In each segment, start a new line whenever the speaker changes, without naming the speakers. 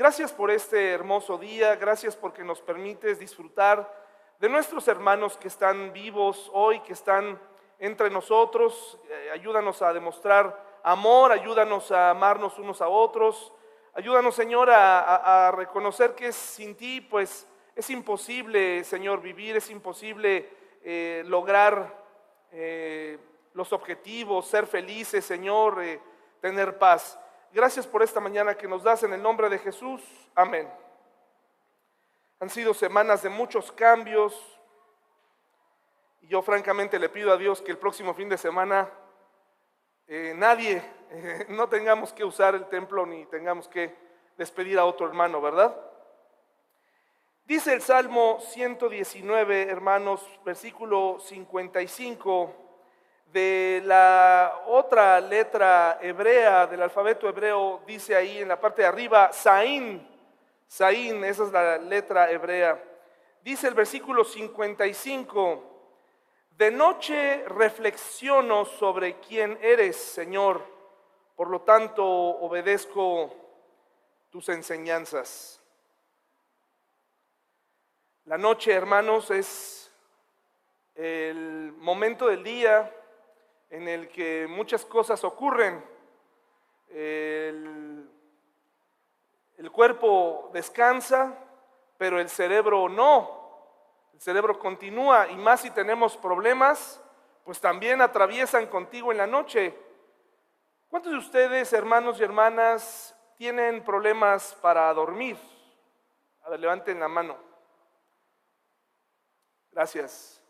Gracias por este hermoso día, gracias porque nos permites disfrutar de nuestros hermanos que están vivos hoy, que están entre nosotros. Eh, ayúdanos a demostrar amor, ayúdanos a amarnos unos a otros. Ayúdanos, Señor, a, reconocer que sin ti, pues es imposible, Señor, vivir, es imposible eh, lograr eh, los objetivos, ser felices, Señor, tener paz. Gracias por esta mañana que nos das en el nombre de Jesús. Amén. Han sido semanas de muchos cambios. Y yo francamente le pido a Dios que el próximo fin de semana eh, nadie, eh, no tengamos que usar el templo ni tengamos que despedir a otro hermano, ¿verdad? Dice el Salmo 119, hermanos, versículo 55 de la otra letra hebrea del alfabeto hebreo, dice ahí en la parte de arriba, Saín, Saín, esa es la letra hebrea. Dice el versículo 55, de noche reflexiono sobre quién eres, Señor, por lo tanto obedezco tus enseñanzas. La noche, hermanos, es el momento del día en el que muchas cosas ocurren. El, cuerpo descansa, pero el cerebro no. El cerebro continúa y más si tenemos problemas, pues también atraviesan contigo en la noche. ¿Cuántos de ustedes, hermanos y hermanas, tienen problemas para dormir? A ver, levanten la mano. Gracias.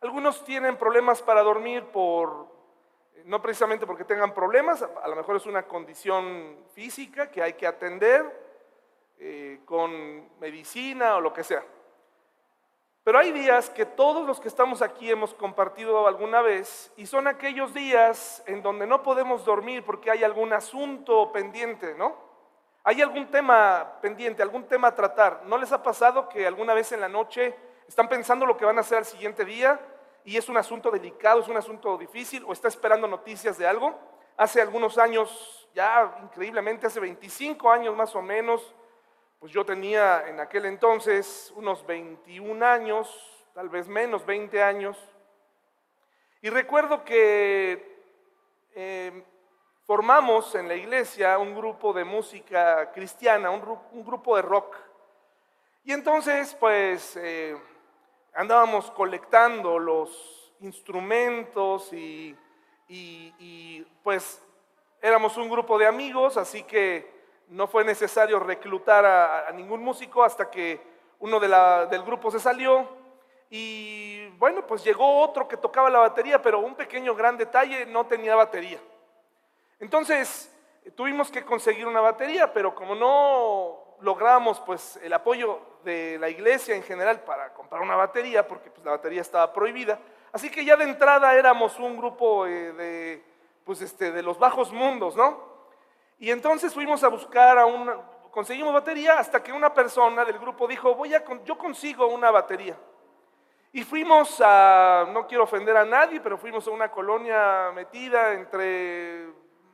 Algunos tienen problemas para dormir por no precisamente porque tengan problemas, a lo mejor es una condición física que hay que atender eh, con medicina o lo que sea. Pero hay días que todos los que estamos aquí hemos compartido alguna vez y son aquellos días en donde no podemos dormir porque hay algún asunto pendiente, ¿no? Hay algún tema pendiente, algún tema a tratar. ¿No les ha pasado que alguna vez en la noche están pensando lo que van a hacer al siguiente día y es un asunto delicado, es un asunto difícil o está esperando noticias de algo. Hace algunos años, ya increíblemente, hace 25 años más o menos, pues yo tenía en aquel entonces unos 21 años, tal vez menos, 20 años. Y recuerdo que em, formamos en la iglesia un grupo de música cristiana, un, grupo de rock. Y entonces, pues... Eh, andábamos colectando los instrumentos y, pues éramos un grupo de amigos, así que no fue necesario reclutar a, ningún músico hasta que uno del grupo se salió y bueno, pues llegó otro que tocaba la batería, pero un pequeño gran detalle, no tenía batería. Entonces tuvimos que conseguir una batería, pero como no logramos pues el apoyo de la iglesia en general para comprar una batería, porque pues, la batería estaba prohibida. Así que ya de entrada éramos un grupo eh, de, pues, este, de los bajos mundos, ¿no? Y entonces fuimos a buscar a una, conseguimos batería hasta que una persona del grupo dijo, voy a, yo consigo una batería. Y fuimos a, no quiero ofender a nadie, pero fuimos a una colonia metida entre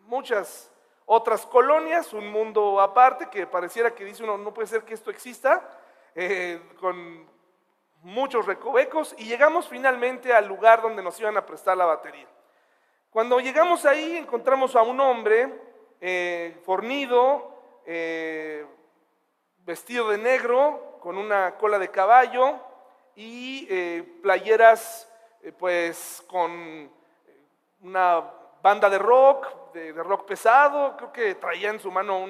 muchas otras colonias, un mundo aparte que pareciera que dice uno, no puede ser que esto exista, eh, con muchos recovecos, y llegamos finalmente al lugar donde nos iban a prestar la batería. Cuando llegamos ahí encontramos a un hombre eh, fornido, eh, vestido de negro, con una cola de caballo y playeras pues con una banda de rock, de, rock pesado, creo que traía en su mano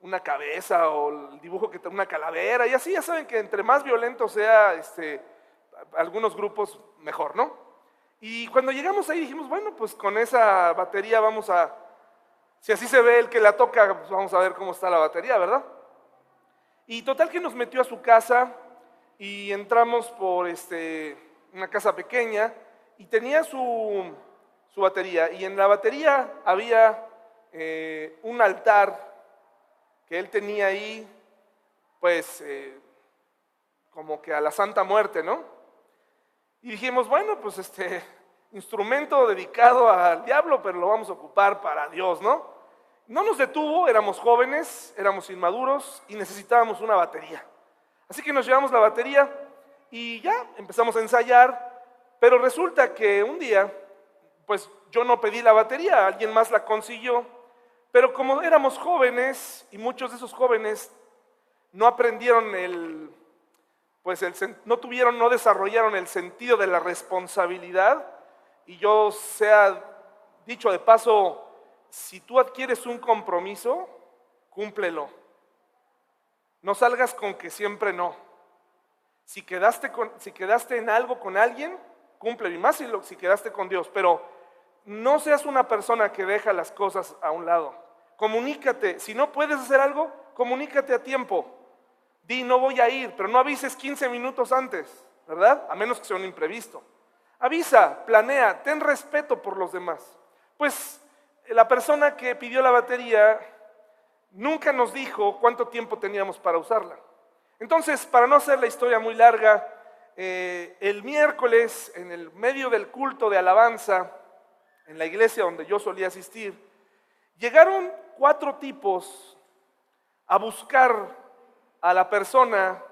una cabeza o el dibujo que una calavera, y así ya saben que entre más violento sea este, algunos grupos, mejor, ¿no? Y cuando llegamos ahí dijimos, bueno, pues con esa batería vamos a, si así se ve el que la toca, pues vamos a ver cómo está la batería, ¿verdad? Y total que nos metió a su casa y entramos por este, una casa pequeña y tenía su, su batería. Y en la batería había eh, un altar que él tenía ahí, pues eh, como que a la Santa Muerte, ¿no? Y dijimos, bueno, pues este instrumento dedicado al diablo, pero lo vamos a ocupar para Dios, ¿no? no nos detuvo, éramos jóvenes, éramos inmaduros y necesitábamos una batería. Así que nos llevamos la batería y ya empezamos a ensayar, pero resulta que un día, pues yo no pedí la batería, alguien más la consiguió, pero como éramos jóvenes y muchos de esos jóvenes no aprendieron el, pues el, no tuvieron, no desarrollaron el sentido de la responsabilidad, y yo sea dicho de paso, si tú adquieres un compromiso, cúmplelo. No salgas con que siempre no. Si quedaste, con, si quedaste en algo con alguien, cúmplelo. Y más si, si quedaste con Dios. Pero no seas una persona que deja las cosas a un lado. Comunícate. Si no puedes hacer algo, comunícate a tiempo. Di, no voy a ir, pero no avises 15 minutos antes, ¿verdad? A menos que sea un imprevisto. Avisa, planea, ten respeto por los demás. Pues la persona que pidió la batería nunca nos dijo cuánto tiempo teníamos para usarla. Entonces, para no hacer la historia muy larga, eh, el miércoles, en el medio del culto de alabanza, en la iglesia donde yo solía asistir, llegaron cuatro tipos a buscar a la persona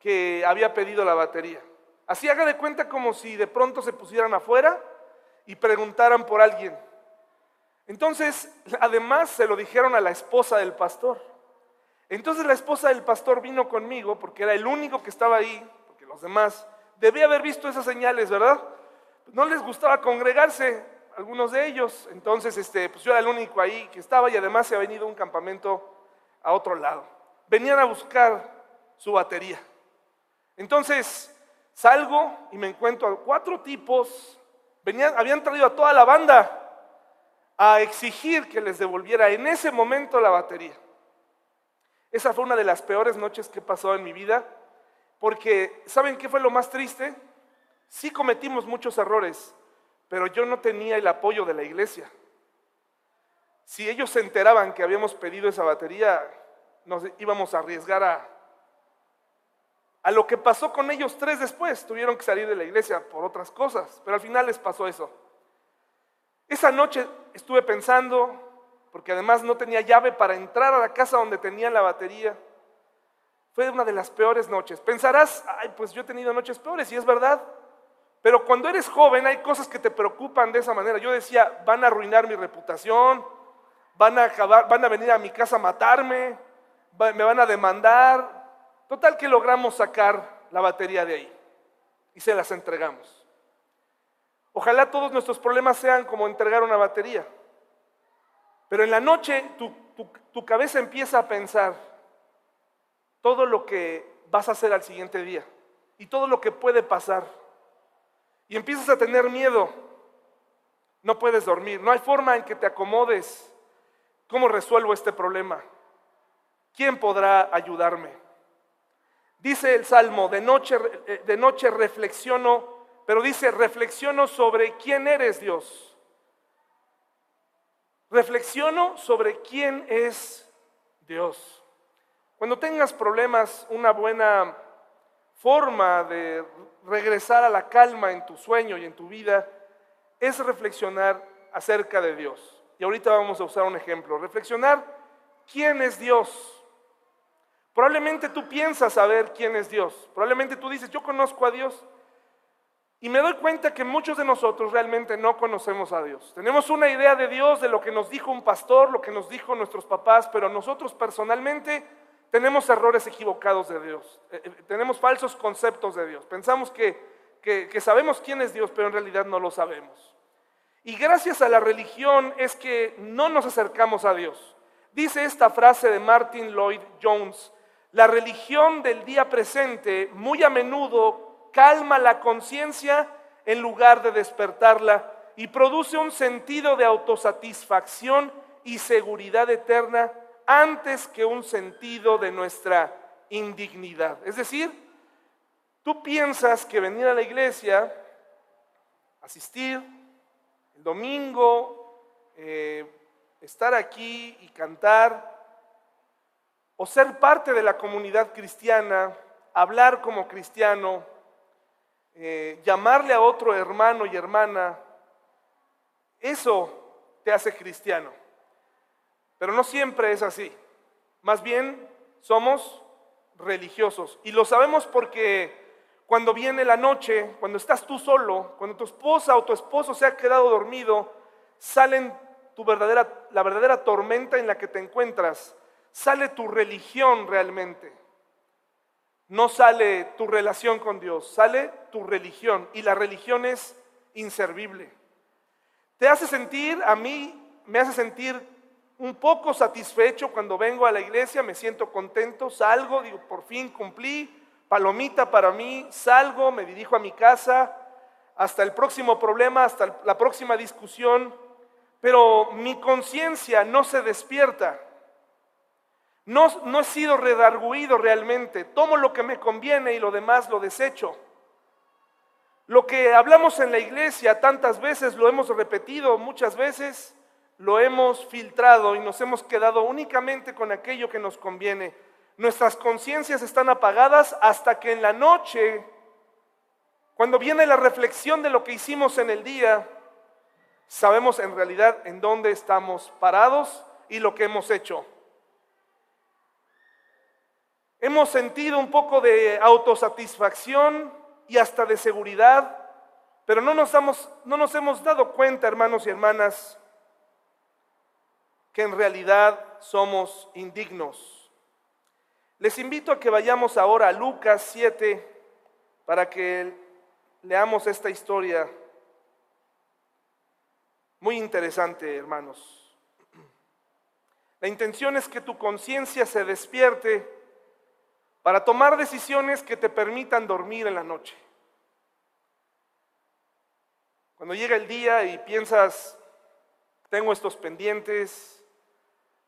que había pedido la batería. Así haga de cuenta como si de pronto se pusieran afuera y preguntaran por alguien. Entonces, además se lo dijeron a la esposa del pastor. Entonces la esposa del pastor vino conmigo porque era el único que estaba ahí, porque los demás debía haber visto esas señales, ¿verdad? No les gustaba congregarse, algunos de ellos. Entonces, este, pues yo era el único ahí que estaba y además se ha venido un campamento a otro lado. Venían a buscar su batería. Entonces, salgo y me encuentro a cuatro tipos, venían, habían traído a toda la banda a exigir que les devolviera en ese momento la batería. Esa fue una de las peores noches que he pasado en mi vida, porque ¿saben qué fue lo más triste? Sí cometimos muchos errores, pero yo no tenía el apoyo de la iglesia. Si ellos se enteraban que habíamos pedido esa batería, nos íbamos a arriesgar a, a lo que pasó con ellos tres después. Tuvieron que salir de la iglesia por otras cosas, pero al final les pasó eso. Esa noche estuve pensando, porque además no tenía llave para entrar a la casa donde tenía la batería. Fue una de las peores noches. Pensarás, ay, pues yo he tenido noches peores, y es verdad. Pero cuando eres joven hay cosas que te preocupan de esa manera. Yo decía, van a arruinar mi reputación, van a acabar, van a venir a mi casa a matarme, me van a demandar. Total que logramos sacar la batería de ahí y se las entregamos. Ojalá todos nuestros problemas sean como entregar una batería. Pero en la noche tu, cabeza empieza a pensar todo lo que vas a hacer al siguiente día y todo lo que puede pasar. Y empiezas a tener miedo. No puedes dormir. No hay forma en que te acomodes. ¿Cómo resuelvo este problema? ¿Quién podrá ayudarme? Dice el Salmo, de noche, eh, de noche reflexiono pero dice, reflexiono sobre quién eres Dios. Reflexiono sobre quién es Dios. Cuando tengas problemas, una buena forma de regresar a la calma en tu sueño y en tu vida es reflexionar acerca de Dios. Y ahorita vamos a usar un ejemplo. Reflexionar quién es Dios. Probablemente tú piensas saber quién es Dios. Probablemente tú dices, yo conozco a Dios. Y me doy cuenta que muchos de nosotros realmente no conocemos a Dios. Tenemos una idea de Dios, de lo que nos dijo un pastor, lo que nos dijo nuestros papás, pero nosotros personalmente tenemos errores equivocados de Dios. Eh, eh, tenemos falsos conceptos de Dios. Pensamos que, que sabemos quién es Dios, pero en realidad no lo sabemos. Y gracias a la religión es que no nos acercamos a Dios. Dice esta frase de Martin Lloyd Jones, la religión del día presente muy a menudo calma la conciencia en lugar de despertarla y produce un sentido de autosatisfacción y seguridad eterna antes que un sentido de nuestra indignidad. Es decir, tú piensas que venir a la iglesia, asistir el domingo, eh, estar aquí y cantar, o ser parte de la comunidad cristiana, hablar como cristiano, eh, llamarle a otro hermano y hermana, eso te hace cristiano. Pero no siempre es así. Más bien somos religiosos. Y lo sabemos porque cuando viene la noche, cuando estás tú solo, cuando tu esposa o tu esposo se ha quedado dormido, salen tu verdadera, la verdadera tormenta en la que te encuentras, sale tu religión realmente. No sale tu relación con Dios, sale tu religión. Y la religión es inservible. Te hace sentir, a mí me hace sentir un poco satisfecho cuando vengo a la iglesia, me siento contento, salgo, digo, por fin cumplí, palomita para mí, salgo, me dirijo a mi casa, hasta el próximo problema, hasta la próxima discusión, pero mi conciencia no se despierta. No, no he sido redarguido realmente. Tomo lo que me conviene y lo demás lo desecho. Lo que hablamos en la iglesia tantas veces, lo hemos repetido muchas veces, lo hemos filtrado y nos hemos quedado únicamente con aquello que nos conviene. Nuestras conciencias están apagadas hasta que en la noche, cuando viene la reflexión de lo que hicimos en el día, sabemos en realidad en dónde estamos parados y lo que hemos hecho. Hemos sentido un poco de autosatisfacción y hasta de seguridad, pero no nos, no nos hemos dado cuenta, hermanos y hermanas, que en realidad somos indignos. Les invito a que vayamos ahora a Lucas 7 para que leamos esta historia muy interesante, hermanos. La intención es que tu conciencia se despierte para tomar decisiones que te permitan dormir en la noche. Cuando llega el día y piensas, tengo estos pendientes,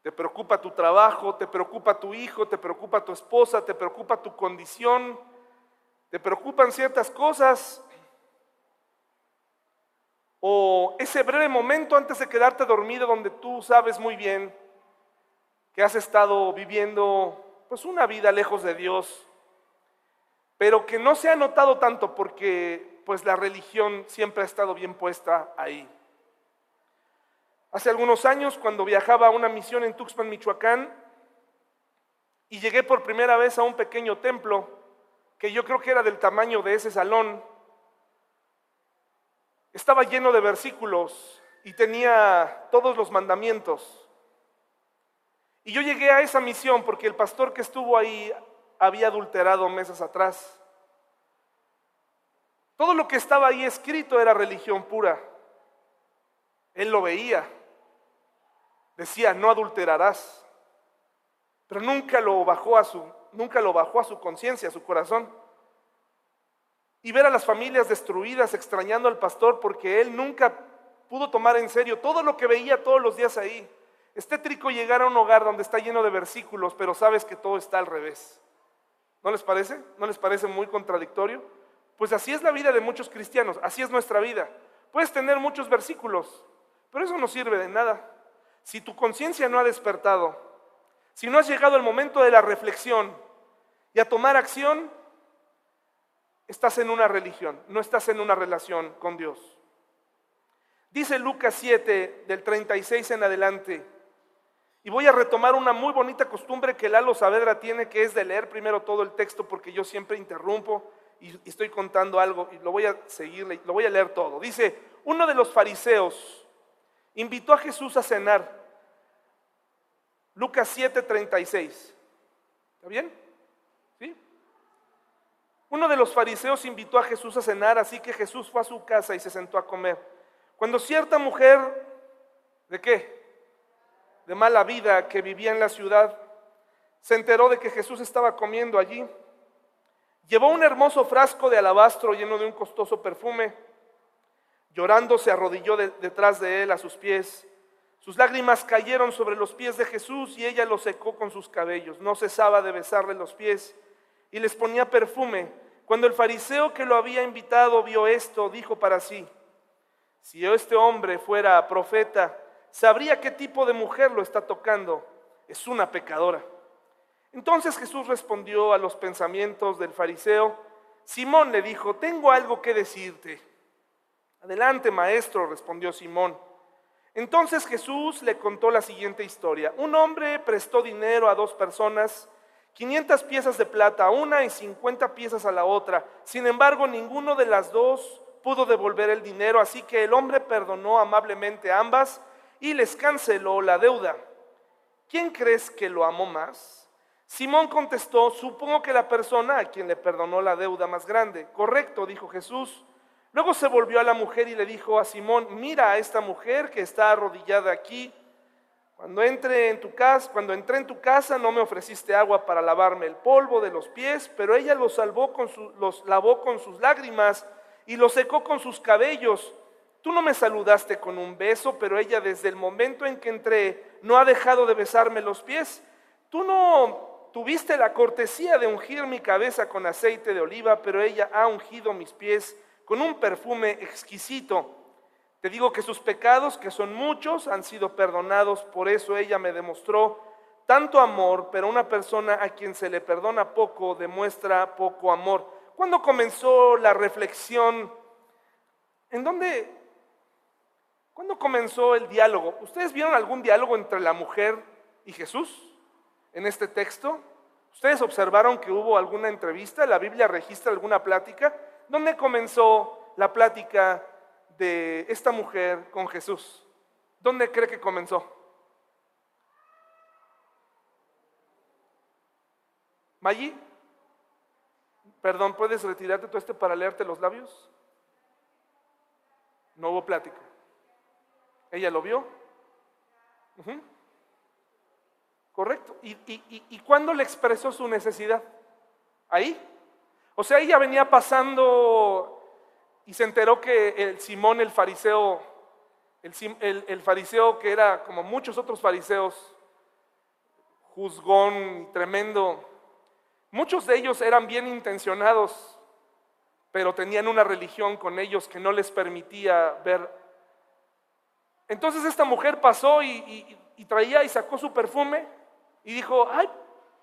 te preocupa tu trabajo, te preocupa tu hijo, te preocupa tu esposa, te preocupa tu condición, te preocupan ciertas cosas. O ese breve momento antes de quedarte dormido donde tú sabes muy bien que has estado viviendo pues una vida lejos de Dios, pero que no se ha notado tanto porque pues la religión siempre ha estado bien puesta ahí. Hace algunos años, cuando viajaba a una misión en Tuxpan, Michoacán, y llegué por primera vez a un pequeño templo que yo creo que era del tamaño de ese salón, estaba lleno de versículos y tenía todos los mandamientos. Y yo llegué a esa misión porque el pastor que estuvo ahí había adulterado meses atrás. Todo lo que estaba ahí escrito era religión pura. Él lo veía decía, no adulterarás. Pero nunca lo bajó a su, nunca lo bajó a su conciencia, a su corazón. Y ver a las familias destruidas extrañando al pastor porque él nunca pudo tomar en serio todo lo que veía todos los días ahí. Es tétrico llegar a un hogar donde está lleno de versículos, pero sabes que todo está al revés. ¿No les parece? ¿No les parece muy contradictorio? Pues así es la vida de muchos cristianos, así es nuestra vida. Puedes tener muchos versículos, pero eso no sirve de nada. Si tu conciencia no ha despertado, si no has llegado al momento de la reflexión y a tomar acción, estás en una religión, no estás en una relación con Dios. Dice Lucas 7 del 36 en adelante, y voy a retomar una muy bonita costumbre que Lalo Saavedra tiene, que es de leer primero todo el texto, porque yo siempre interrumpo y estoy contando algo y lo voy a seguir, lo voy a leer todo. Dice, uno de los fariseos, invitó a Jesús a cenar. Lucas 7:36. ¿Está bien? ¿Sí? Uno de los fariseos invitó a Jesús a cenar, así que Jesús fue a su casa y se sentó a comer. Cuando cierta mujer, ¿de qué? De mala vida que vivía en la ciudad, se enteró de que Jesús estaba comiendo allí, llevó un hermoso frasco de alabastro lleno de un costoso perfume Llorando se arrodilló detrás de él a sus pies. Sus lágrimas cayeron sobre los pies de Jesús y ella los secó con sus cabellos. No cesaba de besarle los pies y les ponía perfume. Cuando el fariseo que lo había invitado vio esto, dijo para sí, si este hombre fuera profeta, sabría qué tipo de mujer lo está tocando. Es una pecadora. Entonces Jesús respondió a los pensamientos del fariseo. Simón le dijo, tengo algo que decirte. Adelante, maestro, respondió Simón. Entonces Jesús le contó la siguiente historia. Un hombre prestó dinero a dos personas, 500 piezas de plata a una y 50 piezas a la otra. Sin embargo, ninguno de las dos pudo devolver el dinero, así que el hombre perdonó amablemente a ambas y les canceló la deuda. ¿Quién crees que lo amó más? Simón contestó, supongo que la persona a quien le perdonó la deuda más grande. Correcto, dijo Jesús. Luego se volvió a la mujer y le dijo a Simón, mira a esta mujer que está arrodillada aquí. Cuando entre en tu casa, cuando entré en tu casa no me ofreciste agua para lavarme el polvo de los pies, pero ella los salvó con los lavó con sus lágrimas y los secó con sus cabellos. Tú no me saludaste con un beso, pero ella desde el momento en que entré no ha dejado de besarme los pies. Tú no tuviste la cortesía de ungir mi cabeza con aceite de oliva, pero ella ha ungido mis pies con un perfume exquisito. Te digo que sus pecados, que son muchos, han sido perdonados, por eso ella me demostró tanto amor, pero una persona a quien se le perdona poco demuestra poco amor. ¿Cuándo comenzó la reflexión? ¿En dónde? ¿Cuándo comenzó el diálogo? ¿Ustedes vieron algún diálogo entre la mujer y Jesús en este texto? ¿Ustedes observaron que hubo alguna entrevista? ¿La Biblia registra alguna plática? ¿Dónde comenzó la plática de esta mujer con Jesús? ¿Dónde cree que comenzó? Maggi, perdón, ¿puedes retirarte todo este para leerte los labios? No hubo plática. ¿Ella lo vio? Correcto. ¿Y, y cuándo le expresó su necesidad? ¿Ahí? O sea, ella venía pasando y se enteró que el Simón, el fariseo, el, fariseo que era como muchos otros fariseos, juzgón, tremendo, muchos de ellos eran bien intencionados, pero tenían una religión con ellos que no les permitía ver. Entonces esta mujer pasó y traía y sacó su perfume y dijo, ay,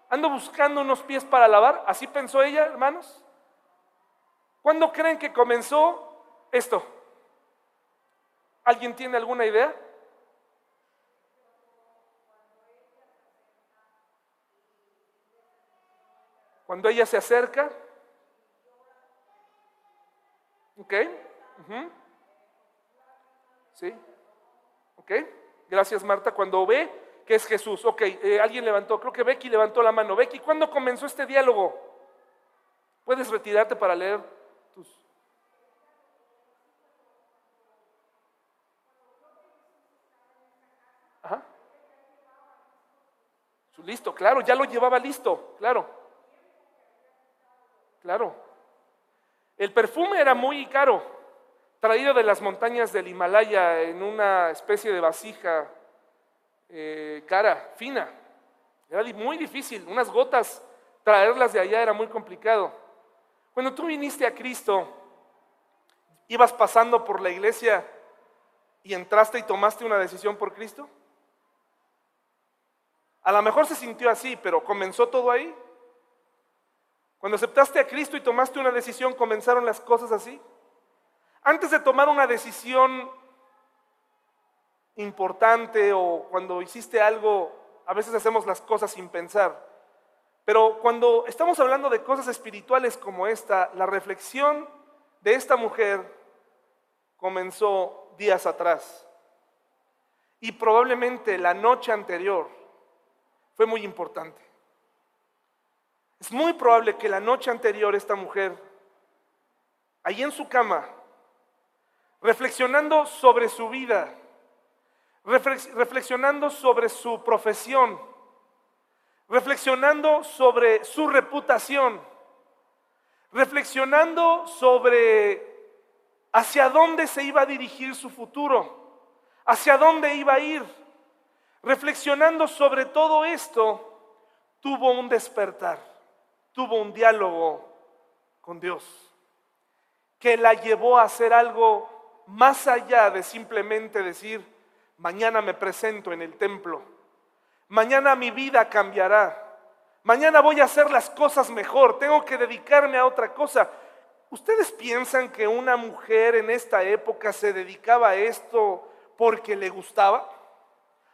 ando buscando unos pies para lavar. Así pensó ella, hermanos. ¿Cuándo creen que comenzó esto? ¿Alguien tiene alguna idea? Cuando ella se acerca. ¿Ok? ¿Sí? ¿Ok? Gracias Marta. Cuando ve que es Jesús. Ok, eh, alguien levantó, creo que Becky levantó la mano. Becky, ¿cuándo comenzó este diálogo? ¿Puedes retirarte para leer Listo, claro, ya lo llevaba listo, claro. Claro. El perfume era muy caro, traído de las montañas del Himalaya en una especie de vasija eh, cara, fina. Era muy difícil, unas gotas, traerlas de allá era muy complicado. Cuando tú viniste a Cristo, ibas pasando por la iglesia y entraste y tomaste una decisión por Cristo. A lo mejor se sintió así, pero comenzó todo ahí. Cuando aceptaste a Cristo y tomaste una decisión, comenzaron las cosas así. Antes de tomar una decisión importante o cuando hiciste algo, a veces hacemos las cosas sin pensar. Pero cuando estamos hablando de cosas espirituales como esta, la reflexión de esta mujer comenzó días atrás. Y probablemente la noche anterior fue muy importante. Es muy probable que la noche anterior esta mujer, ahí en su cama, reflexionando sobre su vida, reflexionando sobre su profesión, reflexionando sobre su reputación, reflexionando sobre hacia dónde se iba a dirigir su futuro, hacia dónde iba a ir. Reflexionando sobre todo esto, tuvo un despertar, tuvo un diálogo con Dios, que la llevó a hacer algo más allá de simplemente decir, mañana me presento en el templo Mañana mi vida cambiará. Mañana voy a hacer las cosas mejor. Tengo que dedicarme a otra cosa. ¿Ustedes piensan que una mujer en esta época se dedicaba a esto porque le gustaba.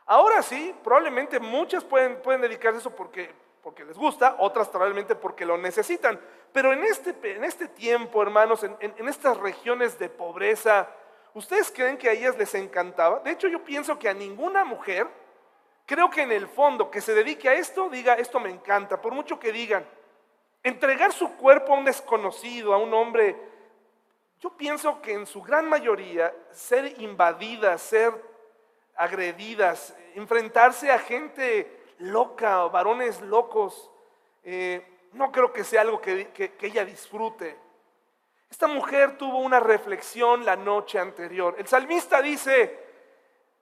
Ahora sí, probablemente muchas pueden, pueden dedicarse a eso porque, porque les gusta, otras probablemente porque lo necesitan. Pero en este, en este tiempo, hermanos, en, en estas regiones de pobreza, ¿ustedes creen que a ellas les encantaba? De hecho, yo pienso que a ninguna mujer, creo que en el fondo que se dedique a esto, diga, esto me encanta, por mucho que digan. Entregar su cuerpo a un desconocido, a un hombre, yo pienso que en su gran mayoría, ser invadidas, ser agredidas, enfrentarse a gente loca, varones locos, eh, no creo que sea algo que, que ella disfrute. Esta mujer tuvo una reflexión la noche anterior. El salmista dice,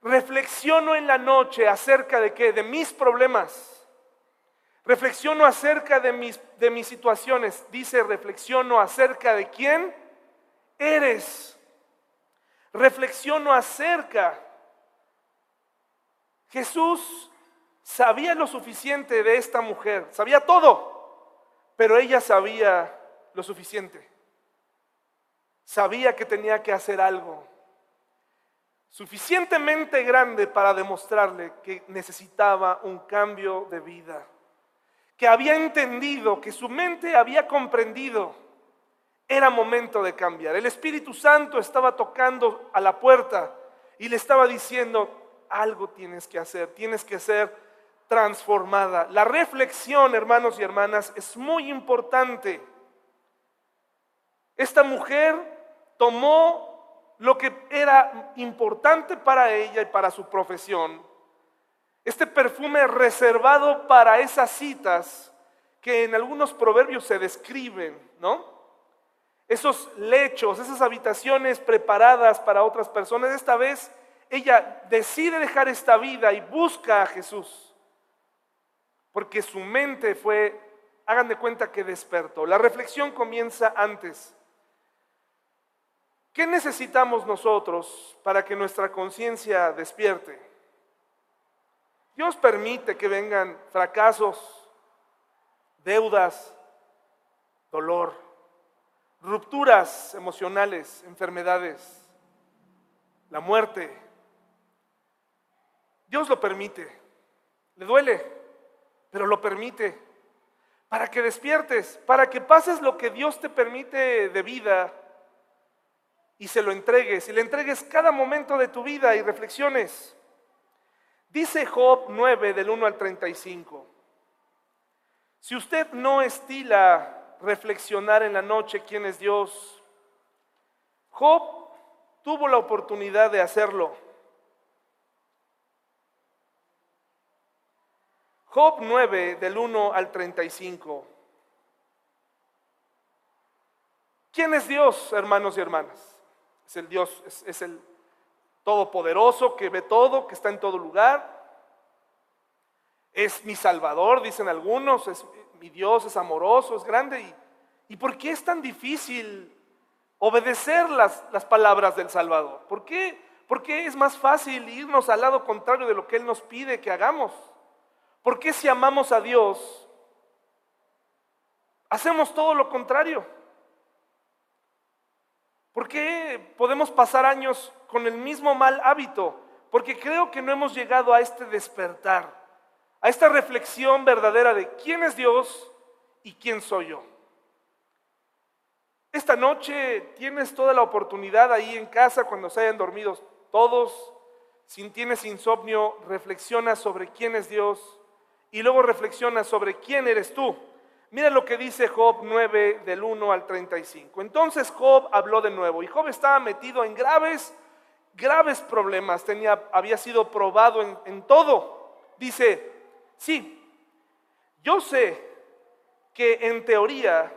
reflexiono en la noche acerca de qué? De mis problemas. Reflexiono acerca de mis, de mis situaciones. Dice, reflexiono acerca de quién eres. Reflexiono acerca Jesús sabía lo suficiente de esta mujer, sabía todo, pero ella sabía lo suficiente. Sabía que tenía que hacer algo suficientemente grande para demostrarle que necesitaba un cambio de vida, que había entendido, que su mente había comprendido, era momento de cambiar. El Espíritu Santo estaba tocando a la puerta y le estaba diciendo, algo tienes que hacer, tienes que ser transformada. La reflexión, hermanos y hermanas, es muy importante. Esta mujer tomó lo que era importante para ella y para su profesión. Este perfume reservado para esas citas que en algunos proverbios se describen, ¿no? Esos lechos, esas habitaciones preparadas para otras personas, esta vez ella decide dejar esta vida y busca a Jesús. Porque su mente fue, hagan de cuenta que despertó. La reflexión comienza antes. ¿Qué necesitamos nosotros para que nuestra conciencia despierte? Dios permite que vengan fracasos, deudas, dolor, rupturas emocionales, enfermedades, la muerte, Dios lo permite. Le duele, pero lo permite. Para que despiertes, para que pases lo que Dios te permite de vida y se lo entregues. Y le entregues cada momento de tu vida y reflexiones. Dice Job 9 del 1 al 35. Si usted no estila reflexionar en la noche quién es Dios, Job tuvo la oportunidad de hacerlo. Job 9 del 1 al 35. ¿Quién es Dios, hermanos y hermanas? Es el Dios, es, el todopoderoso que ve todo, que está en todo lugar. Es mi Salvador, dicen algunos, es mi Dios, es amoroso, es grande. ¿Y, ¿y por qué es tan difícil obedecer las, las palabras del Salvador? ¿Por qué? ¿Por qué es más fácil irnos al lado contrario de lo que Él nos pide que hagamos? ¿Por qué si amamos a Dios, hacemos todo lo contrario? ¿Por qué podemos pasar años con el mismo mal hábito? Porque creo que no hemos llegado a este despertar, a esta reflexión verdadera de quién es Dios y quién soy yo. Esta noche tienes toda la oportunidad ahí en casa cuando se hayan dormido todos. Si tienes insomnio, reflexiona sobre quién es Dios y luego reflexiona sobre quién eres tú. Mira lo que dice Job 9 del 1 al 35. Entonces Job habló de nuevo y Job estaba metido en graves, graves problemas. Tenía, había sido probado en, en todo. Dice, sí, yo sé que en teoría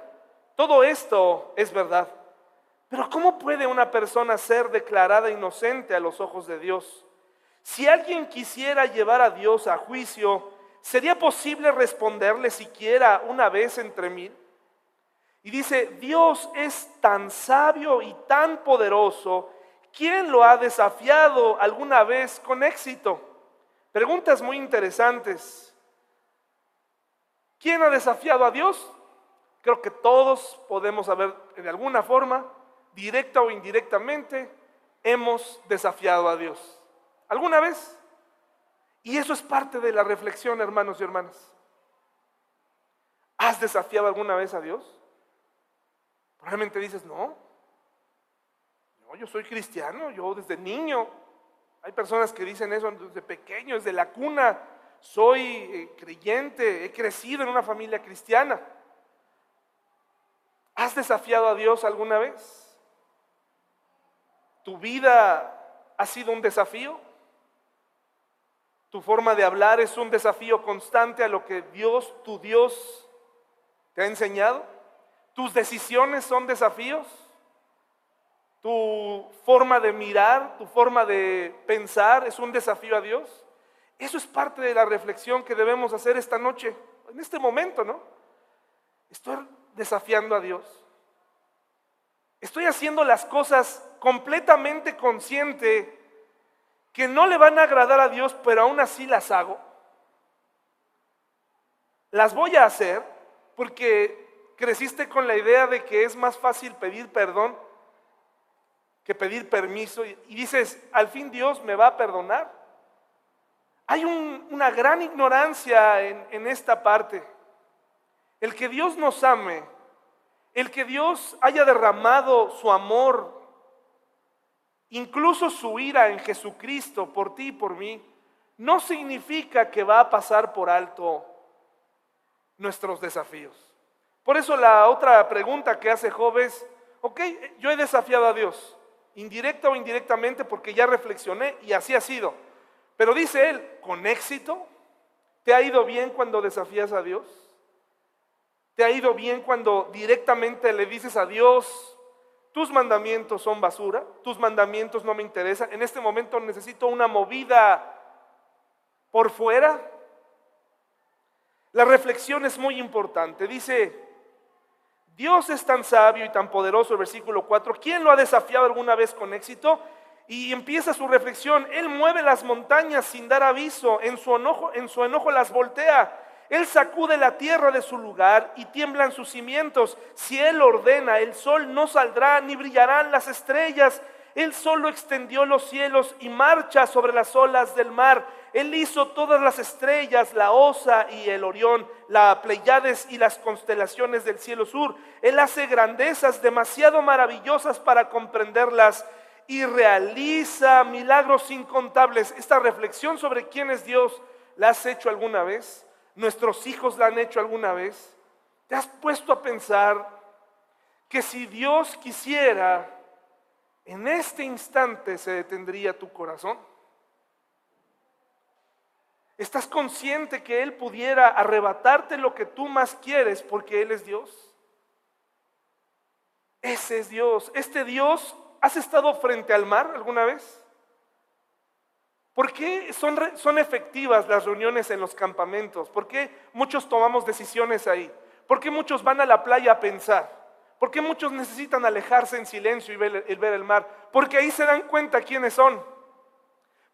todo esto es verdad. Pero ¿cómo puede una persona ser declarada inocente a los ojos de Dios? Si alguien quisiera llevar a Dios a juicio, ¿sería posible responderle siquiera una vez entre mil? Y dice, Dios es tan sabio y tan poderoso, ¿quién lo ha desafiado alguna vez con éxito? Preguntas muy interesantes. ¿Quién ha desafiado a Dios? Creo que todos podemos haber, de alguna forma, directa o indirectamente, hemos desafiado a Dios. ¿Alguna vez? Y eso es parte de la reflexión, hermanos y hermanas. ¿Has desafiado alguna vez a Dios? Probablemente dices, no, no, yo soy cristiano, yo desde niño. Hay personas que dicen eso desde pequeño, desde la cuna. Soy eh, creyente, he crecido en una familia cristiana. ¿Has desafiado a Dios alguna vez? ¿Tu vida ha sido un desafío? ¿Tu forma de hablar es un desafío constante a lo que Dios, tu Dios, te ha enseñado? ¿Tus decisiones son desafíos? ¿Tu forma de mirar, tu forma de pensar es un desafío a Dios? Eso es parte de la reflexión que debemos hacer esta noche, en este momento, ¿no? Estoy desafiando a Dios. Estoy haciendo las cosas completamente consciente que no le van a agradar a Dios, pero aún así las hago. Las voy a hacer porque creciste con la idea de que es más fácil pedir perdón que pedir permiso y dices, al fin Dios me va a perdonar. Hay una gran ignorancia en, esta parte. El que Dios nos ame, el que Dios haya derramado su amor, incluso su ira en Jesucristo por ti y por mí, no significa que va a pasar por alto nuestros desafíos. Por eso la otra pregunta que hace Job es, ok, yo he desafiado a Dios, indirecta o indirectamente porque ya reflexioné y así ha sido. Pero dice él, ¿con éxito? ¿Te ha ido bien cuando desafías a Dios? ¿Te ha ido bien cuando directamente le dices a Dios, tus mandamientos son basura, tus mandamientos no me interesan, en este momento necesito una movida por fuera? La reflexión es muy importante. Dice, Dios es tan sabio y tan poderoso, el versículo 4. ¿Quién lo ha desafiado alguna vez con éxito? Y empieza su reflexión. Él mueve las montañas sin dar aviso. En su enojo, en su enojo las voltea. Él sacude la tierra de su lugar y tiemblan sus cimientos. Si Él ordena, el sol no saldrá ni brillarán las estrellas. Él solo extendió los cielos y marcha sobre las olas del mar. Él hizo todas las estrellas, la Osa y el Orión, la Pleiades y las constelaciones del cielo sur. Él hace grandezas demasiado maravillosas para comprenderlas y realiza milagros incontables. Esta reflexión sobre quién es Dios, ¿la has hecho alguna vez? ¿Nuestros hijos la han hecho alguna vez? ¿Te has puesto a pensar que si Dios quisiera, en este instante se detendría tu corazón? ¿Estás consciente que Él pudiera arrebatarte lo que tú más quieres porque Él es Dios? Ese es Dios. Este Dios, ¿has estado frente al mar alguna vez? ¿Por qué son, son efectivas las reuniones en los campamentos? ¿Por qué muchos tomamos decisiones ahí? ¿Por qué muchos van a la playa a pensar? ¿Por qué muchos necesitan alejarse en silencio y ver, el, mar? Porque ahí se dan cuenta quiénes son.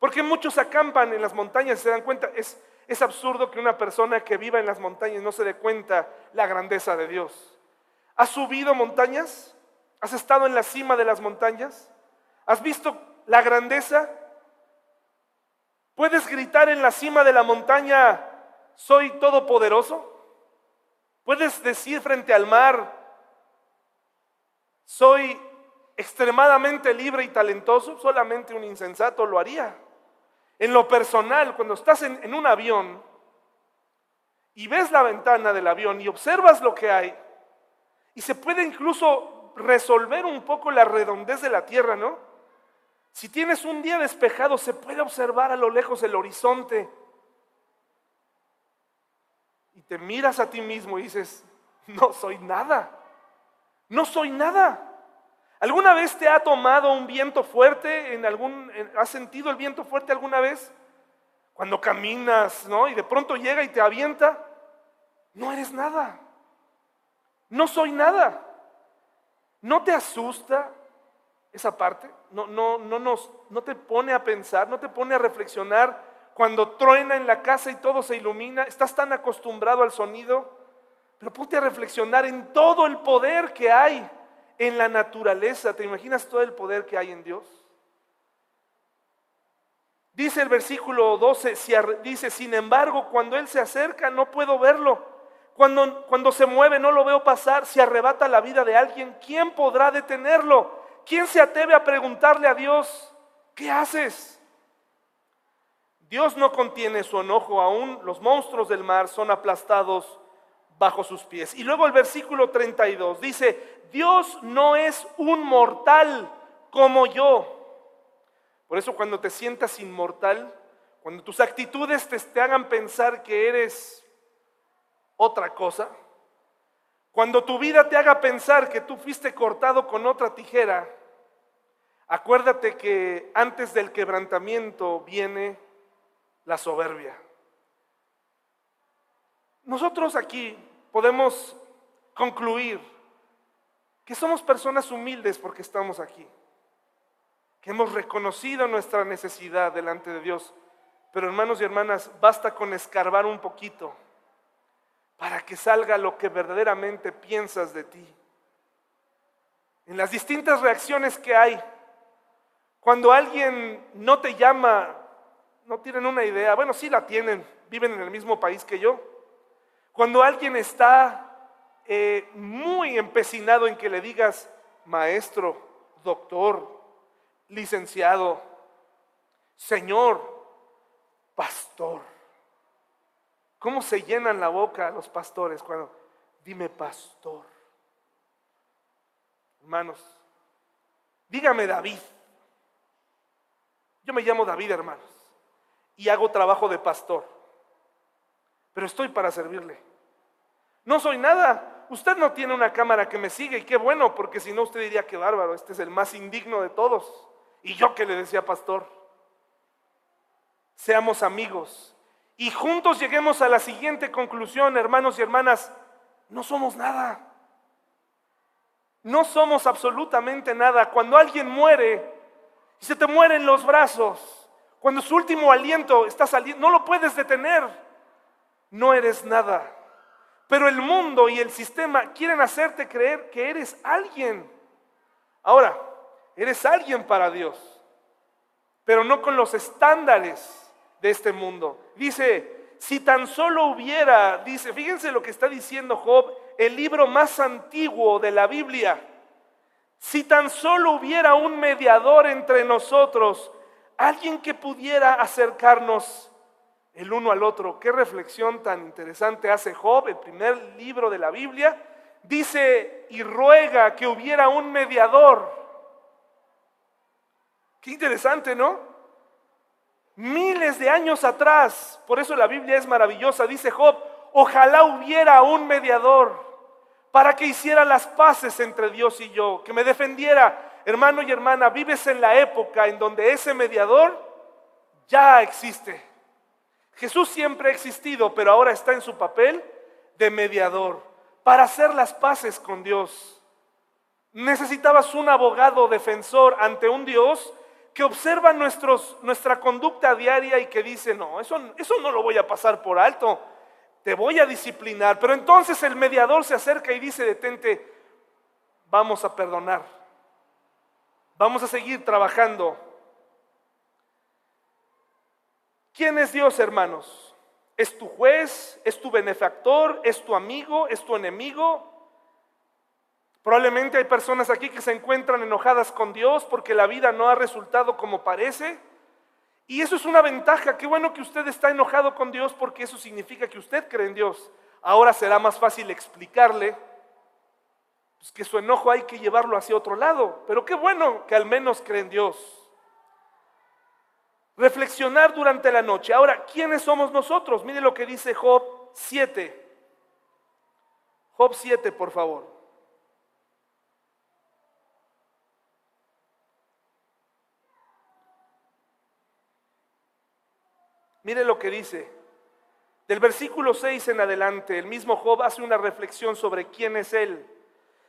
Porque muchos acampan en las montañas y se dan cuenta. Es, es absurdo que una persona que viva en las montañas no se dé cuenta la grandeza de Dios. ¿Has subido montañas? ¿Has estado en la cima de las montañas? ¿Has visto la grandeza? ¿Puedes gritar en la cima de la montaña, soy todopoderoso? ¿Puedes decir frente al mar, soy extremadamente libre y talentoso? Solamente un insensato lo haría. En lo personal, cuando estás en, en un avión y ves la ventana del avión y observas lo que hay, y se puede incluso resolver un poco la redondez de la tierra, ¿no? Si tienes un día despejado, se puede observar a lo lejos el horizonte. Y te miras a ti mismo y dices, no soy nada. No soy nada. ¿Alguna vez te ha tomado un viento fuerte? ¿En algún, ¿Has sentido el viento fuerte alguna vez? Cuando caminas, ¿no? Y de pronto llega y te avienta. No eres nada. No soy nada. ¿No te asusta? Esa parte, no, no, no, nos, no te pone a pensar, no te pone a reflexionar cuando truena en la casa y todo se ilumina, estás tan acostumbrado al sonido, pero ponte a reflexionar en todo el poder que hay en la naturaleza. ¿Te imaginas todo el poder que hay en Dios? Dice el versículo 12, dice, sin embargo, cuando Él se acerca no puedo verlo. Cuando, cuando se mueve no lo veo pasar. Si arrebata la vida de alguien, ¿quién podrá detenerlo? ¿Quién se atreve a preguntarle a Dios, ¿qué haces? Dios no contiene su enojo, aún los monstruos del mar son aplastados bajo sus pies. Y luego el versículo 32 dice, Dios no es un mortal como yo. Por eso cuando te sientas inmortal, cuando tus actitudes te, te hagan pensar que eres otra cosa, cuando tu vida te haga pensar que tú fuiste cortado con otra tijera, acuérdate que antes del quebrantamiento viene la soberbia. Nosotros aquí podemos concluir que somos personas humildes porque estamos aquí, que hemos reconocido nuestra necesidad delante de Dios. Pero hermanos y hermanas, basta con escarbar un poquito para que salga lo que verdaderamente piensas de ti. En las distintas reacciones que hay, cuando alguien no te llama, no tienen una idea, bueno, sí la tienen, viven en el mismo país que yo. Cuando alguien está eh, muy empecinado en que le digas maestro, doctor, licenciado, señor, pastor. ¿Cómo se llenan la boca los pastores cuando dime pastor? Hermanos, dígame David. Yo me llamo David, hermanos, y hago trabajo de pastor, pero estoy para servirle. No soy nada, usted no tiene una cámara que me sigue y qué bueno, porque si no usted diría que bárbaro, este es el más indigno de todos. Y yo que le decía, pastor, seamos amigos y juntos lleguemos a la siguiente conclusión, hermanos y hermanas, no somos nada. No somos absolutamente nada. Cuando alguien muere y se te muere en los brazos, cuando su último aliento está saliendo, no lo puedes detener. No eres nada. Pero el mundo y el sistema quieren hacerte creer que eres alguien. Ahora, eres alguien para Dios, pero no con los estándares de este mundo. Dice, si tan solo hubiera, dice, fíjense lo que está diciendo Job, el libro más antiguo de la Biblia. Si tan solo hubiera un mediador entre nosotros, alguien que pudiera acercarnos el uno al otro. Qué reflexión tan interesante hace Job, el primer libro de la Biblia. Dice y ruega que hubiera un mediador. Qué interesante, ¿no? Miles de años atrás, por eso la Biblia es maravillosa, dice Job, ojalá hubiera un mediador para que hiciera las paces entre Dios y yo, que me defendiera. Hermano y hermana, vives en la época en donde ese mediador ya existe. Jesús siempre ha existido, pero ahora está en su papel de mediador para hacer las paces con Dios. Necesitabas un abogado defensor ante un Dios que observa nuestra conducta diaria y que dice, no, eso no lo voy a pasar por alto, te voy a disciplinar. Pero entonces el mediador se acerca y dice, detente, vamos a perdonar, vamos a seguir trabajando ¿Quién es Dios, hermanos? ¿Es tu juez? ¿Es tu benefactor? ¿Es tu amigo? ¿Es tu enemigo? Probablemente hay personas aquí que se encuentran enojadas con Dios porque la vida no ha resultado como parece. Y eso es una ventaja. Qué bueno que usted está enojado con Dios porque eso significa que usted cree en Dios. Ahora será más fácil explicarle pues, que su enojo hay que llevarlo hacia otro lado. Pero qué bueno que al menos cree en Dios. Reflexionar durante la noche. Ahora, ¿quiénes somos nosotros? Mire lo que dice Job 7. Job 7, por favor. Mire lo que dice. Del versículo 6 en adelante, el mismo Job hace una reflexión sobre quién es él.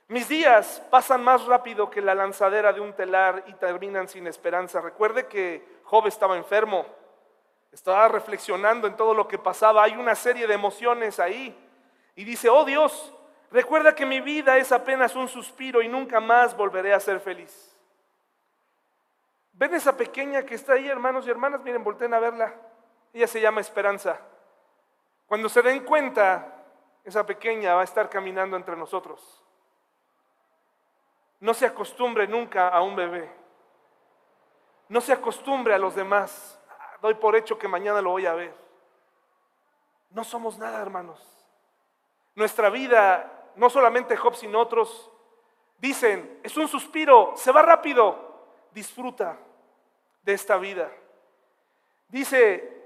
Mis días pasan más rápido que la lanzadera de un telar y terminan sin esperanza. Recuerde que Job estaba enfermo, estaba reflexionando en todo lo que pasaba. Hay una serie de emociones ahí. Y dice, oh Dios, recuerda que mi vida es apenas un suspiro y nunca más volveré a ser feliz. ¿Ven esa pequeña que está ahí, hermanos y hermanas? Miren, volteen a verla. Ella se llama Esperanza. Cuando se den cuenta, esa pequeña va a estar caminando entre nosotros. No se acostumbre nunca a un bebé. No se acostumbre a los demás. Doy por hecho que mañana lo voy a ver. No somos nada, hermanos. Nuestra vida, no solamente Job, sino otros, dicen, es un suspiro, se va rápido, disfruta de esta vida. Dice,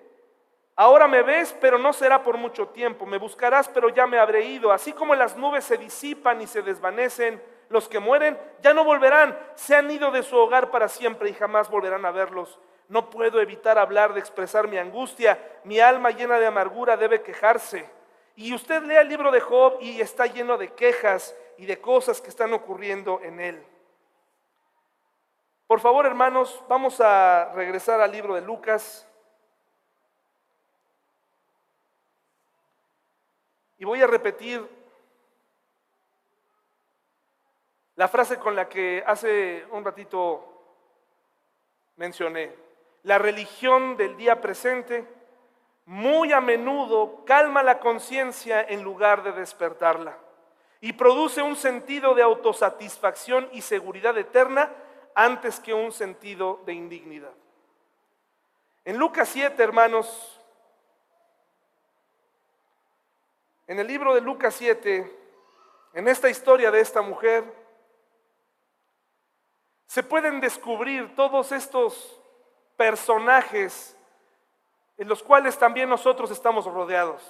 ahora me ves, pero no será por mucho tiempo, me buscarás, pero ya me habré ido. Así como las nubes se disipan y se desvanecen, los que mueren ya no volverán, se han ido de su hogar para siempre y jamás volverán a verlos. No puedo evitar hablar de expresar mi angustia, mi alma llena de amargura debe quejarse. Y usted lea el libro de Job y está lleno de quejas y de cosas que están ocurriendo en él. Por favor, hermanos, vamos a regresar al libro de Lucas. Y voy a repetir la frase con la que hace un ratito mencioné. La religión del día presente muy a menudo calma la conciencia en lugar de despertarla y produce un sentido de autosatisfacción y seguridad eterna antes que un sentido de indignidad. En Lucas 7, hermanos, en el libro de Lucas 7, en esta historia de esta mujer, se pueden descubrir todos estos personajes en los cuales también nosotros estamos rodeados.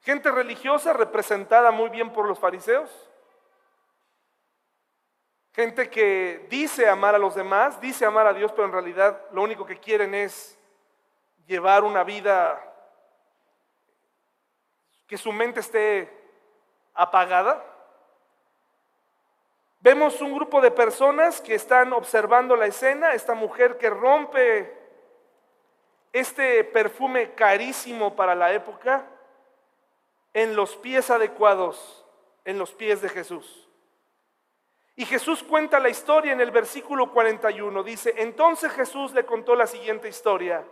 Gente religiosa representada muy bien por los fariseos, Gente que dice amar a los demás, dice amar a Dios, pero en realidad lo único que quieren es llevar una vida que su mente esté apagada. Vemos un grupo de personas que están observando la escena, esta mujer que rompe este perfume carísimo para la época en los pies adecuados, en los pies de Jesús. Y Jesús cuenta la historia en el versículo 41. Dice, entonces Jesús le contó la siguiente historia.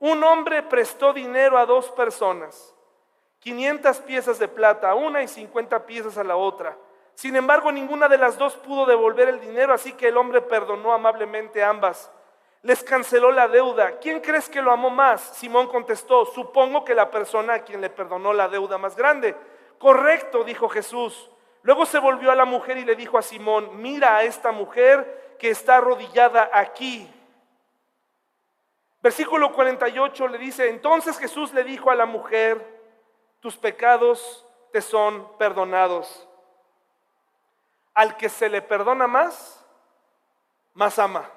Un hombre prestó dinero a dos personas, 500 piezas de plata a una y 50 piezas a la otra. Sin embargo, ninguna de las dos pudo devolver el dinero, así que el hombre perdonó amablemente a ambas. Les canceló la deuda. ¿Quién crees que lo amó más? Simón contestó, supongo que la persona a quien le perdonó la deuda más grande. Correcto, dijo Jesús. Luego se volvió a la mujer y le dijo a Simón, mira a esta mujer que está arrodillada aquí. Versículo 48 le dice, entonces Jesús le dijo a la mujer, tus pecados te son perdonados. Al que se le perdona más, más ama.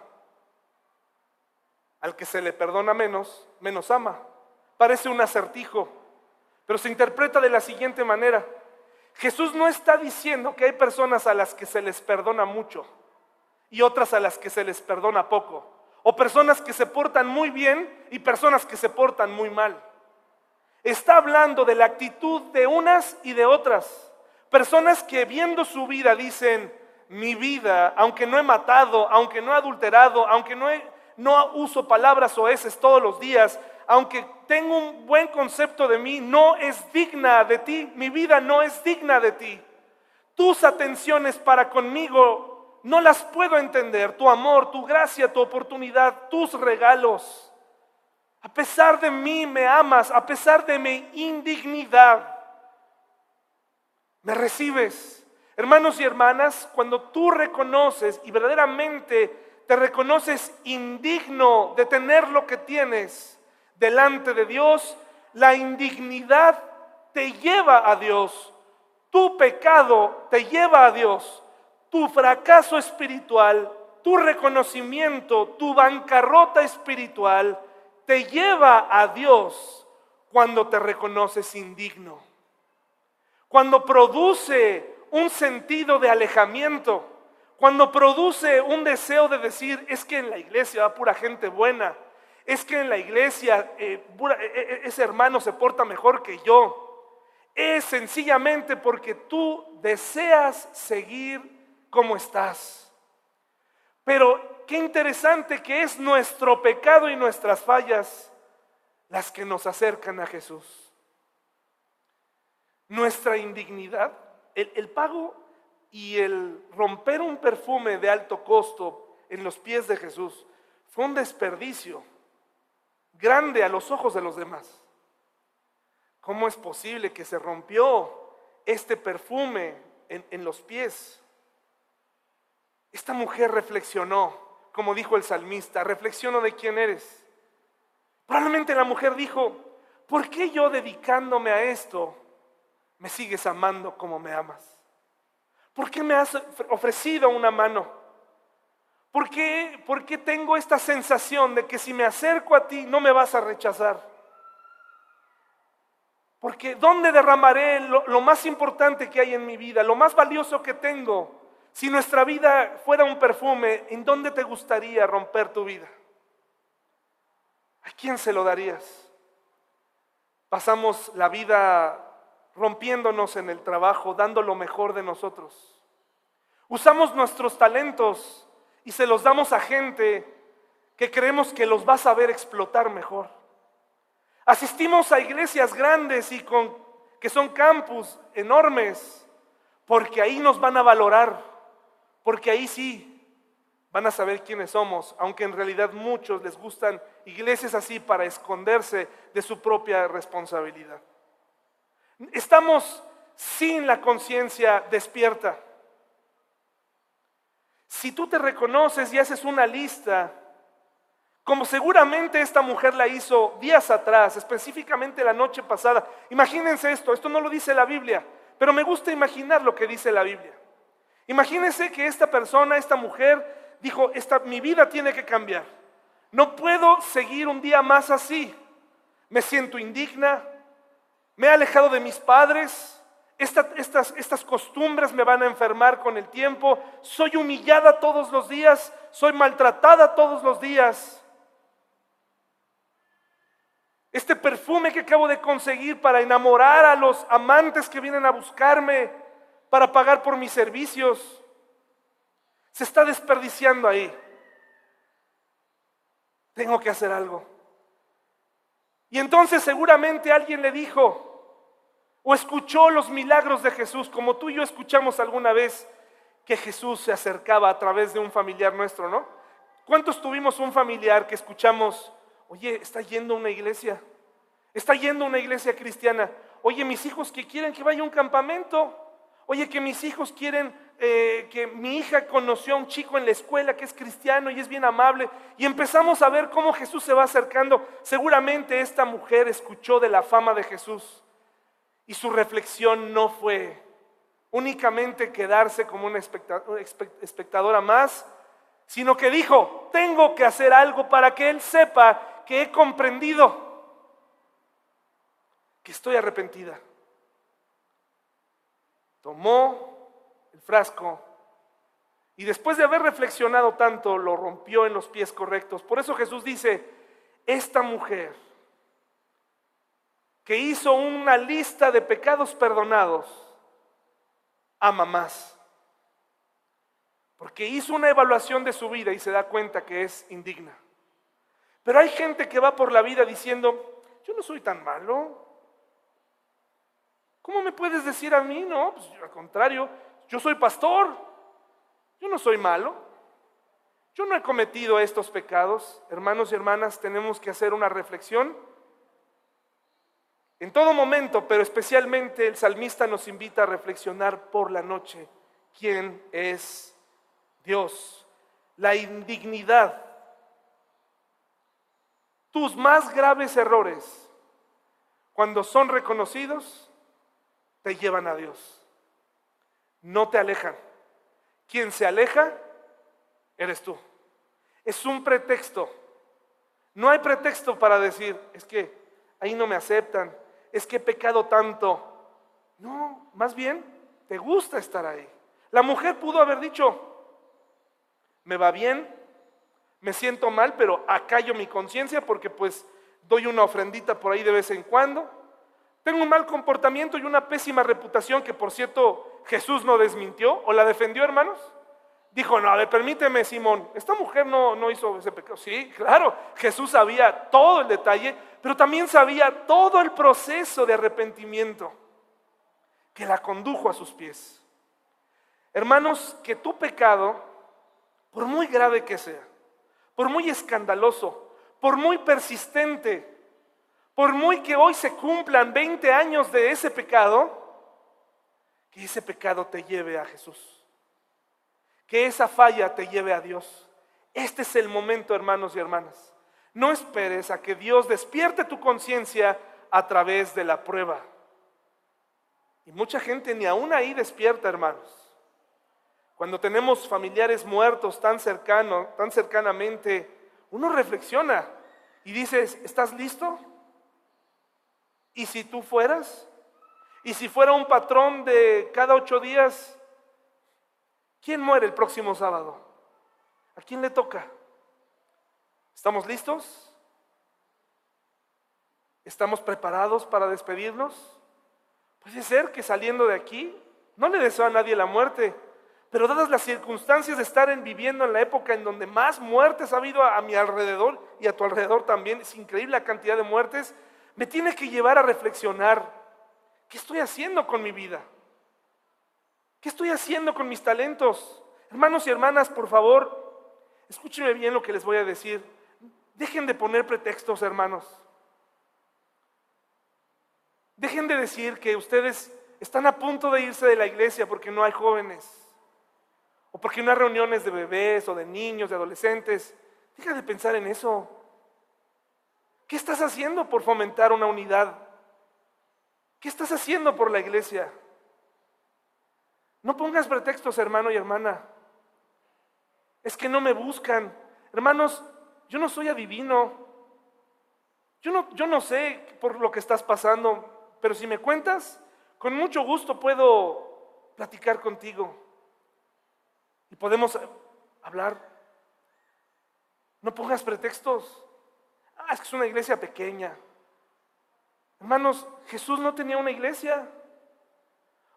Al que se le perdona menos, menos ama. Parece un acertijo, pero se interpreta de la siguiente manera. Jesús no está diciendo que hay personas a las que se les perdona mucho y otras a las que se les perdona poco. O personas que se portan muy bien y personas que se portan muy mal. Está hablando de la actitud de unas y de otras. Personas que viendo su vida dicen, mi vida, aunque no he matado, aunque no he adulterado, aunque no, no uso palabras oeces todos los días, aunque tengo un buen concepto de mí, no es digna de ti. Mi vida no es digna de ti. Tus atenciones para conmigo no las puedo entender. Tu amor, tu gracia, tu oportunidad, tus regalos. A pesar de mí me amas, a pesar de mi indignidad, me recibes. Hermanos y hermanas, cuando tú reconoces y verdaderamente te reconoces indigno de tener lo que tienes, delante de Dios, la indignidad te lleva a Dios. Tu pecado te lleva a Dios. Tu fracaso espiritual, tu reconocimiento, tu bancarrota espiritual te lleva a Dios cuando te reconoces indigno. Cuando produce un sentido de alejamiento, cuando produce un deseo de decir, es que en la iglesia va pura gente buena, es que en la iglesia eh, eh, eh, ese hermano se porta mejor que yo. Es sencillamente porque tú deseas seguir como estás. Pero qué interesante que es nuestro pecado y nuestras fallas las que nos acercan a Jesús. Nuestra indignidad, el, el pago y el romper un perfume de alto costo en los pies de Jesús fue un desperdicio grande a los ojos de los demás. ¿Cómo es posible que se rompió este perfume en, los pies? Esta mujer reflexionó, como dijo el salmista, reflexiono de quién eres. Probablemente la mujer dijo, ¿por qué yo dedicándome a esto me sigues amando como me amas? ¿Por qué me has ofrecido una mano? ¿Por qué, ¿Por qué tengo esta sensación de que si me acerco a ti no me vas a rechazar? Porque ¿dónde derramaré lo, más importante que hay en mi vida, lo más valioso que tengo? Si nuestra vida fuera un perfume, ¿en dónde te gustaría romper tu vida? ¿A quién se lo darías? Pasamos la vida rompiéndonos en el trabajo, dando lo mejor de nosotros. Usamos nuestros talentos y se los damos a gente que creemos que los va a saber explotar mejor. Asistimos a iglesias grandes y con, que son campus enormes, porque ahí nos van a valorar, porque ahí sí van a saber quiénes somos, aunque en realidad muchos les gustan iglesias así para esconderse de su propia responsabilidad. Estamos sin la conciencia despierta. Si tú te reconoces y haces una lista como seguramente esta mujer la hizo días atrás, específicamente la noche pasada. Imagínense esto, esto no lo dice la Biblia, pero me gusta imaginar lo que dice la Biblia. Imagínense que esta persona, esta mujer, dijo, esta, mi vida tiene que cambiar. No puedo seguir un día más así. Me siento indigna, me he alejado de mis padres, estas, estas costumbres me van a enfermar con el tiempo, soy humillada todos los días, soy maltratada todos los días. Este perfume que acabo de conseguir para enamorar a los amantes que vienen a buscarme, para pagar por mis servicios, se está desperdiciando ahí. Tengo que hacer algo. Y entonces seguramente alguien le dijo, o escuchó los milagros de Jesús, como tú y yo escuchamos alguna vez que Jesús se acercaba a través de un familiar nuestro, ¿no? ¿Cuántos tuvimos un familiar que escuchamos Oye, está yendo a una iglesia. Está yendo a una iglesia cristiana. Oye, mis hijos que quieren que vaya a un campamento. Oye, que mis hijos quieren eh, que mi hija conoció a un chico en la escuela que es cristiano y es bien amable. Y empezamos a ver cómo Jesús se va acercando. Seguramente esta mujer escuchó de la fama de Jesús. Y su reflexión no fue únicamente quedarse como una espectadora más, sino que dijo, tengo que hacer algo para que Él sepa que he comprendido que estoy arrepentida. Tomó el frasco y después de haber reflexionado tanto, lo rompió en los pies correctos. Por eso Jesús dice, esta mujer que hizo una lista de pecados perdonados, ama más. Porque hizo una evaluación de su vida y se da cuenta que es indigna. Pero hay gente que va por la vida diciendo, yo no soy tan malo. ¿Cómo me puedes decir a mí? No, pues al contrario, yo soy pastor. Yo no soy malo. Yo no he cometido estos pecados. Hermanos y hermanas, tenemos que hacer una reflexión. En todo momento, pero especialmente el salmista nos invita a reflexionar por la noche quién es Dios. La indignidad tus más graves errores, cuando son reconocidos, te llevan a Dios. No te alejan. Quien se aleja, eres tú. Es un pretexto. No hay pretexto para decir, es que ahí no me aceptan, es que he pecado tanto. No, más bien, te gusta estar ahí. La mujer pudo haber dicho, me va bien, me siento mal, pero acallo mi conciencia porque pues doy una ofrendita por ahí de vez en cuando. Tengo un mal comportamiento y una pésima reputación que por cierto Jesús no desmintió o la defendió, hermanos. Dijo, no, a ver, permíteme, Simón, esta mujer no, no hizo ese pecado. Sí, claro, Jesús sabía todo el detalle, pero también sabía todo el proceso de arrepentimiento que la condujo a sus pies. Hermanos, que tu pecado, por muy grave que sea, por muy escandaloso, por muy persistente, por muy que hoy se cumplan 20 años de ese pecado, que ese pecado te lleve a Jesús. Que esa falla te lleve a Dios. Este es el momento, hermanos y hermanas. No esperes a que Dios despierte tu conciencia a través de la prueba. Y mucha gente ni aún ahí despierta, hermanos. Cuando tenemos familiares muertos tan cercano, tan cercanamente, uno reflexiona y dices, ¿estás listo? ¿Y si tú fueras? ¿Y si fuera un patrón de cada ocho días? ¿Quién muere el próximo sábado? ¿A quién le toca? ¿Estamos listos? ¿Estamos preparados para despedirnos? Puede ser que saliendo de aquí, no le deseo a nadie la muerte, pero dadas las circunstancias de estar en, viviendo en la época en donde más muertes ha habido a, a mi alrededor y a tu alrededor también, es increíble la cantidad de muertes, me tiene que llevar a reflexionar, ¿qué estoy haciendo con mi vida? ¿Qué estoy haciendo con mis talentos? Hermanos y hermanas, por favor, escúchenme bien lo que les voy a decir. Dejen de poner pretextos, hermanos. Dejen de decir que ustedes están a punto de irse de la iglesia porque no hay jóvenes o porque no hay reuniones de bebés o de niños, de adolescentes. Deja de pensar en eso. ¿Qué estás haciendo por fomentar una unidad? ¿Qué estás haciendo por la iglesia? No pongas pretextos, hermano y hermana. Es que no me buscan. Hermanos, yo no soy adivino. Yo no, yo no sé por lo que estás pasando, pero si me cuentas, con mucho gusto puedo platicar contigo. Y podemos hablar. No pongas pretextos. Ah, es que es una iglesia pequeña. Hermanos, Jesús no tenía una iglesia.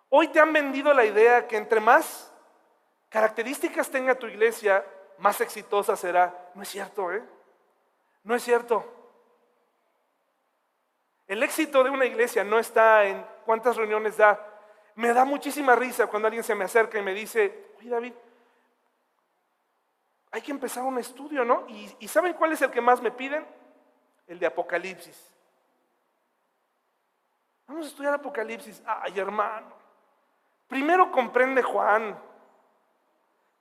Hoy te han vendido la idea que entre más características tenga tu iglesia, más exitosa será. No es cierto, ¿eh? No es cierto. El éxito de una iglesia no está en cuántas reuniones da. Me da muchísima risa cuando alguien se me acerca y me dice, oye David, hay que empezar un estudio, ¿no? ¿Y, saben cuál es el que más me piden? El de Apocalipsis. Vamos a estudiar Apocalipsis. Ay, hermano. Primero comprende Juan.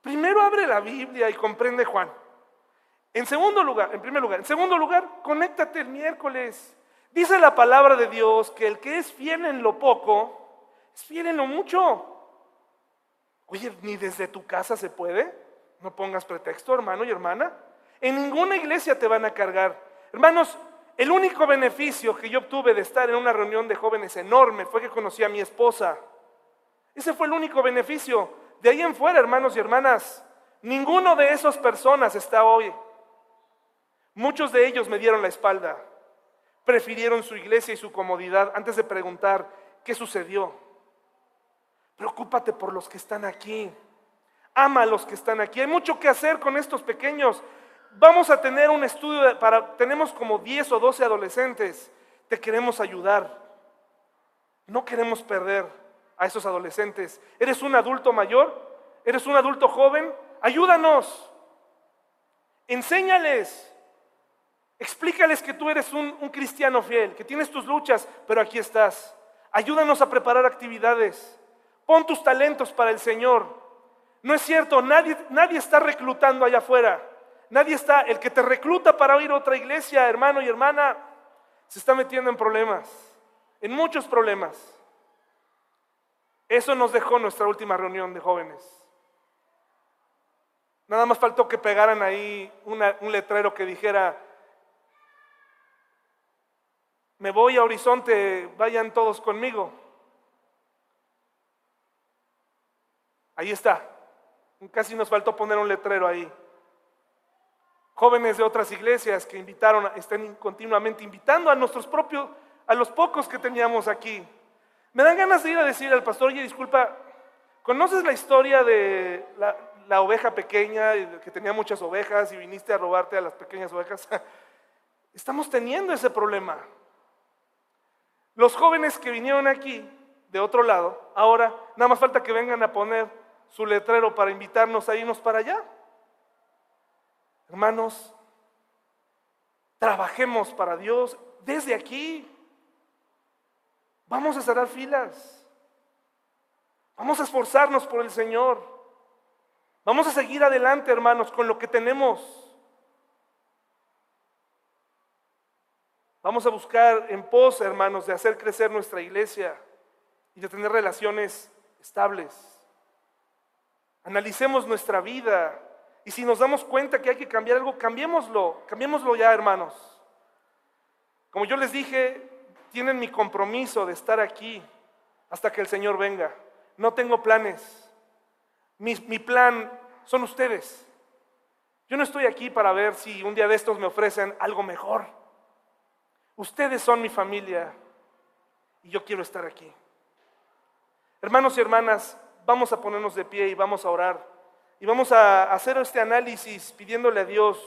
Primero abre la Biblia y comprende Juan. En segundo lugar, en primer lugar, en segundo lugar, conéctate el miércoles. Dice la palabra de Dios que el que es fiel en lo poco, es fiel en lo mucho. Oye, ni desde tu casa se puede. No pongas pretexto, hermano y hermana. En ninguna iglesia te van a cargar. Hermanos, el único beneficio que yo obtuve de estar en una reunión de jóvenes enorme fue que conocí a mi esposa. Ese fue el único beneficio. De ahí en fuera, hermanos y hermanas, ninguno de esas personas está hoy. Muchos de ellos me dieron la espalda. Prefirieron su iglesia y su comodidad antes de preguntar qué sucedió. Preocúpate por los que están aquí ama a los que están aquí. Hay mucho que hacer con estos pequeños. Vamos a tener un estudio para, tenemos como 10 o 12 adolescentes. Te queremos ayudar. No queremos perder a esos adolescentes. ¿Eres un adulto mayor? ¿Eres un adulto joven? Ayúdanos. Enséñales. Explícales que tú eres un, un cristiano fiel, que tienes tus luchas, pero aquí estás. Ayúdanos a preparar actividades. Pon tus talentos para el Señor. No es cierto, nadie, nadie está reclutando allá afuera. Nadie está, el que te recluta para ir a otra iglesia, hermano y hermana, se está metiendo en problemas, en muchos problemas. Eso nos dejó nuestra última reunión de jóvenes. Nada más faltó que pegaran ahí un letrero que dijera, me voy a Horizonte, vayan todos conmigo. Ahí está. Casi nos faltó poner un letrero ahí. Jóvenes de otras iglesias que invitaron, están continuamente invitando a nuestros propios, a los pocos que teníamos aquí. Me dan ganas de ir a decir al pastor, oye, disculpa, ¿conoces la historia de la oveja pequeña, que tenía muchas ovejas y viniste a robarte a las pequeñas ovejas. Estamos teniendo ese problema. Los jóvenes que vinieron aquí, de otro lado, ahora nada más falta que vengan a poner su letrero para invitarnos a irnos para allá. Hermanos, trabajemos para Dios desde aquí. Vamos a cerrar filas. Vamos a esforzarnos por el Señor. Vamos a seguir adelante, hermanos, con lo que tenemos. Vamos a buscar en pos, hermanos, de hacer crecer nuestra iglesia y de tener relaciones estables. Analicemos nuestra vida y si nos damos cuenta que hay que cambiar algo, cambiémoslo, cambiémoslo ya, hermanos. Como yo les dije, tienen mi compromiso de estar aquí hasta que el Señor venga. No tengo planes. Mi, plan son ustedes. Yo no estoy aquí para ver si un día de estos me ofrecen algo mejor. Ustedes son mi familia y yo quiero estar aquí. Hermanos y hermanas, vamos a ponernos de pie y vamos a orar. Y vamos a hacer este análisis pidiéndole a Dios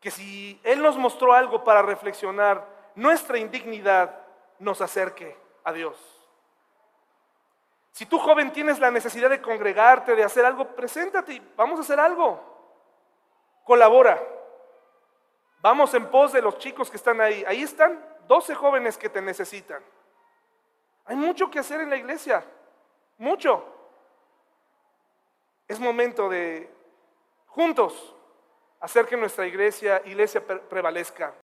que si Él nos mostró algo para reflexionar, nuestra indignidad nos acerque a Dios. Si tú joven tienes la necesidad de congregarte, de hacer algo, preséntate, vamos a hacer algo. Colabora. Vamos en pos de los chicos que están ahí. Ahí están 12 jóvenes que te necesitan. Hay mucho que hacer en la iglesia, mucho. Es momento de juntos hacer que nuestra iglesia, iglesia prevalezca.